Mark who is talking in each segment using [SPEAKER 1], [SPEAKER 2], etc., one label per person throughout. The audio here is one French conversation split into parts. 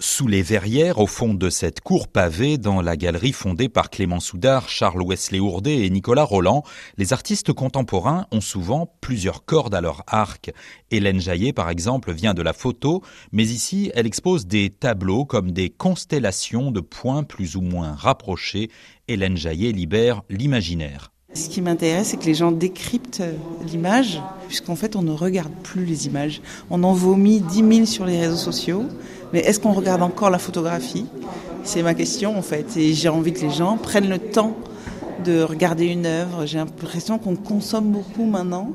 [SPEAKER 1] Sous les verrières, au fond de cette cour pavée, dans la galerie fondée par Clément Soudard, Charles Wesley Ourdet et Nicolas Roland, les artistes contemporains ont souvent plusieurs cordes à leur arc. Hélène Jaillet, par exemple, vient de la photo, mais ici, elle expose des tableaux comme des constellations de points plus ou moins rapprochés. Hélène Jaillet libère l'imaginaire.
[SPEAKER 2] Ce qui m'intéresse, c'est que les gens décryptent l'image, puisqu'en fait, on ne regarde plus les images. On en vomit 10 000 sur les réseaux sociaux, mais est-ce qu'on regarde encore la photographie? C'est ma question, en fait. Et j'ai envie que les gens prennent le temps de regarder une œuvre. J'ai l'impression qu'on consomme beaucoup maintenant.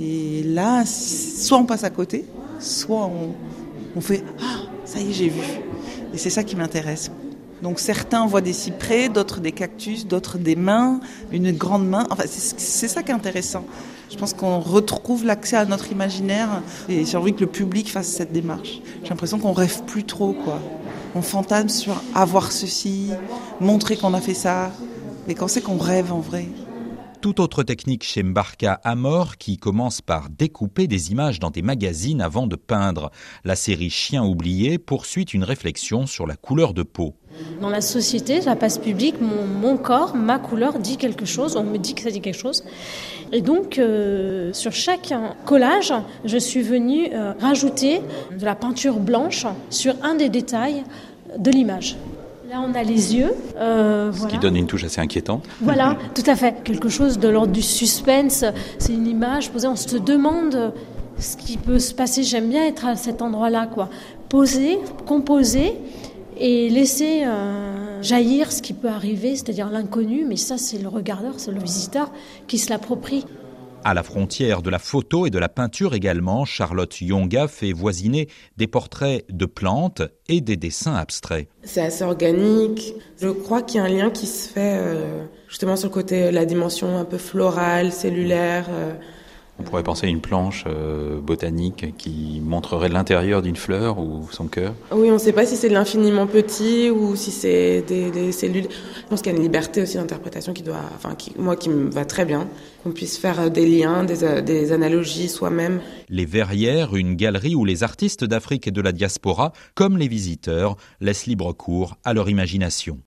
[SPEAKER 2] Et là, soit on passe à côté, soit on, on fait Ah, ça y est, j'ai vu. Et c'est ça qui m'intéresse. Donc certains voient des cyprès, d'autres des cactus, d'autres des mains, une grande main. Enfin, c'est ça qui est intéressant. Je pense qu'on retrouve l'accès à notre imaginaire et j'ai envie que le public fasse cette démarche. J'ai l'impression qu'on rêve plus trop, quoi. On fantasme sur avoir ceci, montrer qu'on a fait ça, mais quand c'est qu'on rêve en vrai
[SPEAKER 1] toute autre technique chez Mbarka Amor qui commence par découper des images dans des magazines avant de peindre. La série Chien oublié poursuit une réflexion sur la couleur de peau.
[SPEAKER 3] Dans la société, la passe publique, mon, corps, ma couleur dit quelque chose, on me dit que ça dit quelque chose. Et donc, euh, sur chaque collage, je suis venue euh, rajouter de la peinture blanche sur un des détails de l'image. Là, on a les yeux.
[SPEAKER 1] Euh, Ce qui donne une touche assez inquiétante.
[SPEAKER 3] Voilà, tout à fait. Quelque chose de l'ordre du suspense. C'est une image posée. On se demande ce qui peut se passer. J'aime bien être à cet endroit-là, quoi. Poser, composer et laisser euh, jaillir ce qui peut arriver, c'est-à-dire l'inconnu. Mais ça, c'est le regardeur, c'est le visiteur qui se l'approprie.
[SPEAKER 1] À la frontière de la photo et de la peinture également, Charlotte Yonga fait voisiner des portraits de plantes et des dessins abstraits.
[SPEAKER 4] C'est assez organique. Je crois qu'il y a un lien qui se fait euh, justement sur le côté, la dimension un peu florale, cellulaire. Euh,
[SPEAKER 1] on pourrait penser à une planche euh, botanique qui montrerait l'intérieur d'une fleur ou son cœur.
[SPEAKER 4] Oui, on ne sait pas si c'est de l'infiniment petit ou si c'est des, cellules. Je pense qu'il y a une liberté aussi d'interprétation qui doit, enfin, qui, moi, qui me va très bien. Qu'on puisse faire euh, des liens, des, euh, des analogies soi-même.
[SPEAKER 1] Les Verrières, une galerie où les artistes d'Afrique et de la diaspora, comme les visiteurs, laissent libre cours à leur imagination.